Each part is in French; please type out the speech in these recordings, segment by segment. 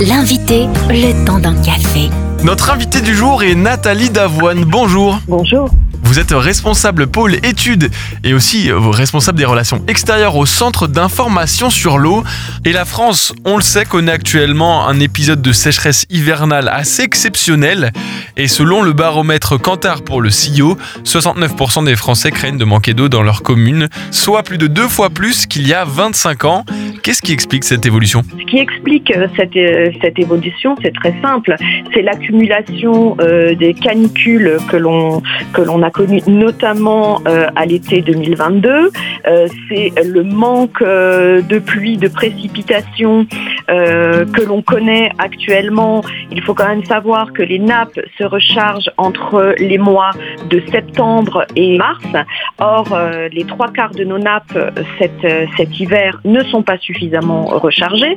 L'invité, le temps d'un café. Notre invité du jour est Nathalie Davoine. Bonjour. Bonjour. Vous êtes responsable pôle études et aussi euh, responsable des relations extérieures au Centre d'information sur l'eau. Et la France, on le sait, connaît actuellement un épisode de sécheresse hivernale assez exceptionnel. Et selon le baromètre Kantar pour le CIO, 69% des Français craignent de manquer d'eau dans leur commune, soit plus de deux fois plus qu'il y a 25 ans. Qu'est-ce qui explique cette évolution Ce qui explique euh, cette, euh, cette évolution, c'est très simple. C'est l'accumulation euh, des canicules que l'on a connues notamment à l'été 2022. Euh, c'est le manque de pluie, de précipitations que l'on connaît actuellement. Il faut quand même savoir que les nappes se rechargent entre les mois de septembre et mars. Or, les trois quarts de nos nappes cet, cet hiver ne sont pas suffisamment rechargées,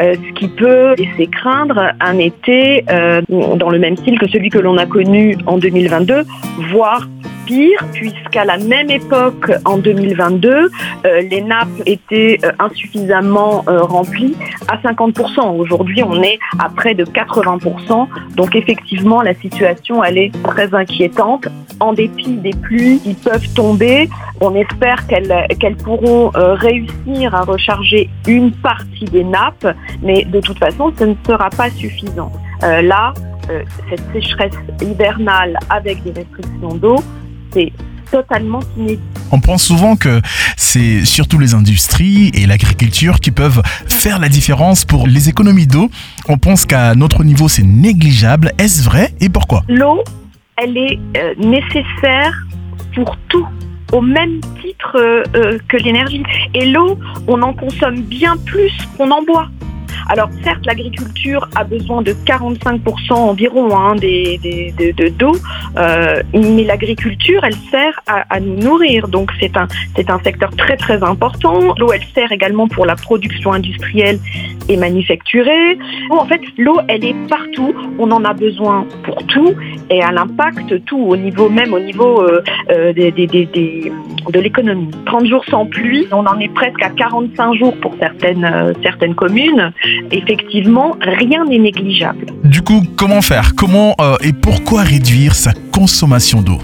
euh, ce qui peut laisser craindre un été euh, dans le même style que celui que l'on a connu en 2022, voire pire, puisqu'à la même époque, en 2022, euh, les nappes étaient insuffisamment remplies à 50%. Aujourd'hui, on est à près de 80%. Donc effectivement, la situation, elle est très inquiétante. En dépit des pluies qui peuvent tomber, on espère qu'elles pourront euh, réussir à recharger une partie des nappes, mais de toute façon, ce ne sera pas suffisant. Euh, là, euh, cette sécheresse hivernale avec des restrictions d'eau, c'est totalement inédit. On pense souvent que c'est surtout les industries et l'agriculture qui peuvent faire la différence pour les économies d'eau. On pense qu'à notre niveau c'est négligeable. Est-ce vrai et pourquoi? L'eau, elle est euh, nécessaire pour tout au même titre euh, euh, que l'énergie. Et l'eau, on en consomme bien plus qu'on en boit. Alors certes, l'agriculture a besoin de 45% environ hein, des, des- de- de- d'eau, euh, mais l'agriculture, elle sert à, nous nourrir. Donc c'est un, c'est un secteur très très important. L'eau, elle sert également pour la production industrielle et manufacturée. En fait, l'eau, elle est partout. On en a besoin pour tout et elle impacte tout au niveau même au niveau euh, euh, des, des- des- de l'économie. 30 jours sans pluie, on en est presque à 45 jours pour certaines, certaines communes. Effectivement, rien n'est négligeable. Du coup, comment faire? Comment euh, et pourquoi réduire sa consommation d'eau?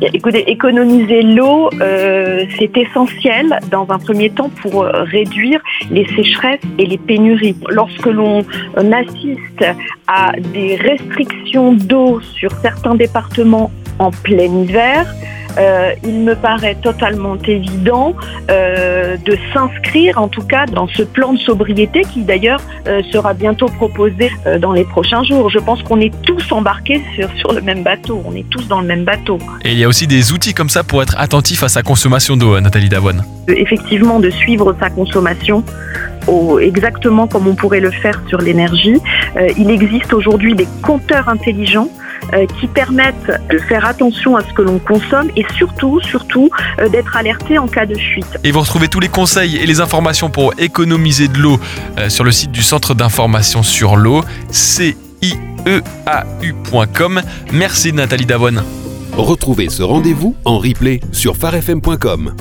Écoutez, économiser l'eau, euh, c'est essentiel dans un premier temps pour euh, réduire les sécheresses et les pénuries. Lorsque l'on assiste à des restrictions d'eau sur certains départements en plein hiver, euh, il me paraît totalement évident euh, de s'inscrire en tout cas dans ce plan de sobriété qui d'ailleurs euh, sera bientôt proposé dans les prochains jours. Je pense qu'on est tous embarqués sur, sur le même bateau, on est tous dans le même bateau. Et il y a aussi des outils comme ça pour être attentif à sa consommation d'eau, Nathalie Davoine. Effectivement de suivre sa consommation au- exactement comme on pourrait le faire sur l'énergie. Il existe aujourd'hui des compteurs intelligents qui permettent de faire attention à ce que l'on consomme et surtout, surtout, euh, d'être alerté en cas de fuite. Et vous retrouvez tous les conseils et les informations pour économiser de l'eau euh, sur le site du Centre d'information sur l'eau, cieau.com. Merci Nathalie Davoine. Retrouvez ce rendez-vous en replay sur farfm.com.